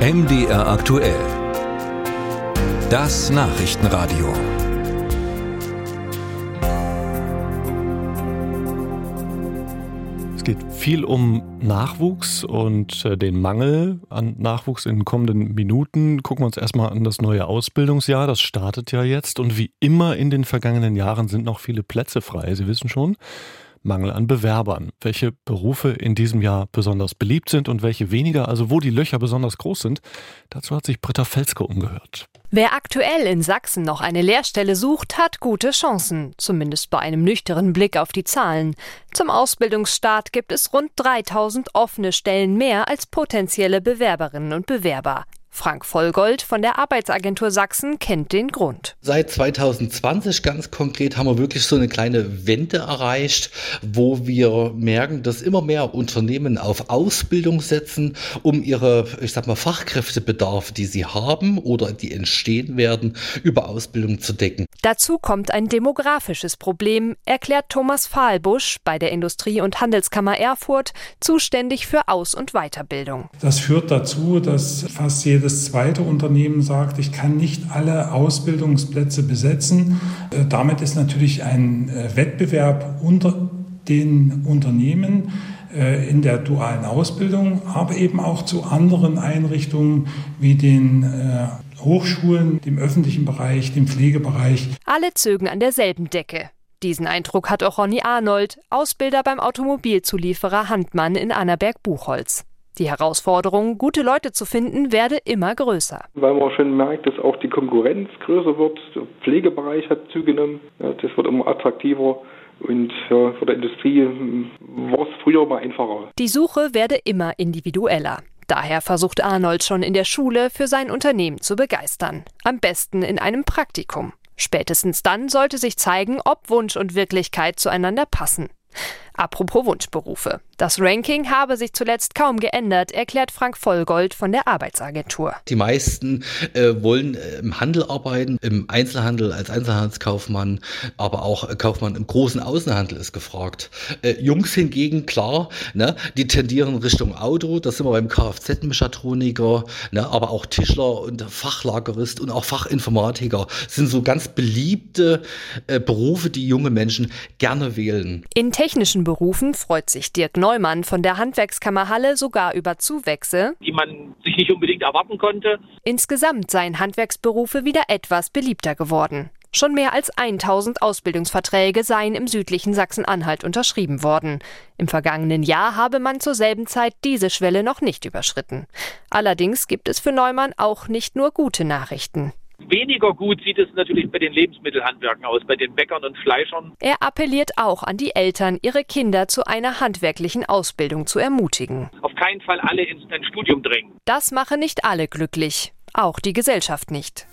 MDR aktuell. Das Nachrichtenradio. Es geht viel um Nachwuchs und äh, den Mangel an Nachwuchs in den kommenden Minuten. Gucken wir uns erstmal an das neue Ausbildungsjahr. Das startet ja jetzt und wie immer in den vergangenen Jahren sind noch viele Plätze frei. Sie wissen schon. Mangel an Bewerbern, welche Berufe in diesem Jahr besonders beliebt sind und welche weniger, also wo die Löcher besonders groß sind. Dazu hat sich Britta Felske umgehört. Wer aktuell in Sachsen noch eine Lehrstelle sucht, hat gute Chancen, zumindest bei einem nüchternen Blick auf die Zahlen. Zum Ausbildungsstart gibt es rund 3000 offene Stellen mehr als potenzielle Bewerberinnen und Bewerber. Frank Vollgold von der Arbeitsagentur Sachsen kennt den Grund. Seit 2020 ganz konkret haben wir wirklich so eine kleine Wende erreicht, wo wir merken, dass immer mehr Unternehmen auf Ausbildung setzen, um ihre, ich sag mal, Fachkräftebedarfe, die sie haben oder die entstehen werden, über Ausbildung zu decken. Dazu kommt ein demografisches Problem, erklärt Thomas Fahlbusch bei der Industrie- und Handelskammer Erfurt, zuständig für Aus- und Weiterbildung. Das führt dazu, dass fast jedes zweite Unternehmen sagt, ich kann nicht alle Ausbildungsplätze besetzen. Äh, damit ist natürlich ein äh, Wettbewerb unter den Unternehmen äh, in der dualen Ausbildung, aber eben auch zu anderen Einrichtungen wie den Hochschulen, dem öffentlichen Bereich, dem Pflegebereich. Alle zögen an derselben Decke. Diesen Eindruck hat auch Ronny Arnold, Ausbilder beim Automobilzulieferer Handmann in Annaberg-Buchholz. Die Herausforderung, gute Leute zu finden, werde immer größer. Weil man schon merkt, dass auch die Konkurrenz größer wird. Der Pflegebereich hat zugenommen. Das wird immer attraktiver. Und ja, für die Industrie war es früher mal einfacher. Die Suche werde immer individueller. Daher versucht Arnold schon in der Schule für sein Unternehmen zu begeistern. Am besten in einem Praktikum. Spätestens dann sollte sich zeigen, ob Wunsch und Wirklichkeit zueinander passen. Apropos Wunschberufe. Das Ranking habe sich zuletzt kaum geändert, erklärt Frank Vollgold von der Arbeitsagentur. Die meisten äh, wollen äh, im Handel arbeiten, im Einzelhandel als Einzelhandelskaufmann, aber auch Kaufmann im großen Außenhandel ist gefragt. Äh, Jungs hingegen, klar, ne, die tendieren Richtung Auto, das sind wir beim Kfz-Mechatroniker, ne, aber auch Tischler und Fachlagerist und auch Fachinformatiker sind so ganz beliebte äh, Berufe, die junge Menschen gerne wählen. In technischen Berufen freut sich Dirk Neu Neumann von der Handwerkskammer Halle sogar über Zuwächse, die man sich nicht unbedingt erwarten konnte. Insgesamt seien Handwerksberufe wieder etwas beliebter geworden. Schon mehr als 1000 Ausbildungsverträge seien im südlichen Sachsen-Anhalt unterschrieben worden. Im vergangenen Jahr habe man zur selben Zeit diese Schwelle noch nicht überschritten. Allerdings gibt es für Neumann auch nicht nur gute Nachrichten. Weniger gut sieht es natürlich bei den Lebensmittelhandwerken aus, bei den Bäckern und Fleischern. Er appelliert auch an die Eltern, ihre Kinder zu einer handwerklichen Ausbildung zu ermutigen. Auf keinen Fall alle ins Studium drängen. Das mache nicht alle glücklich, auch die Gesellschaft nicht.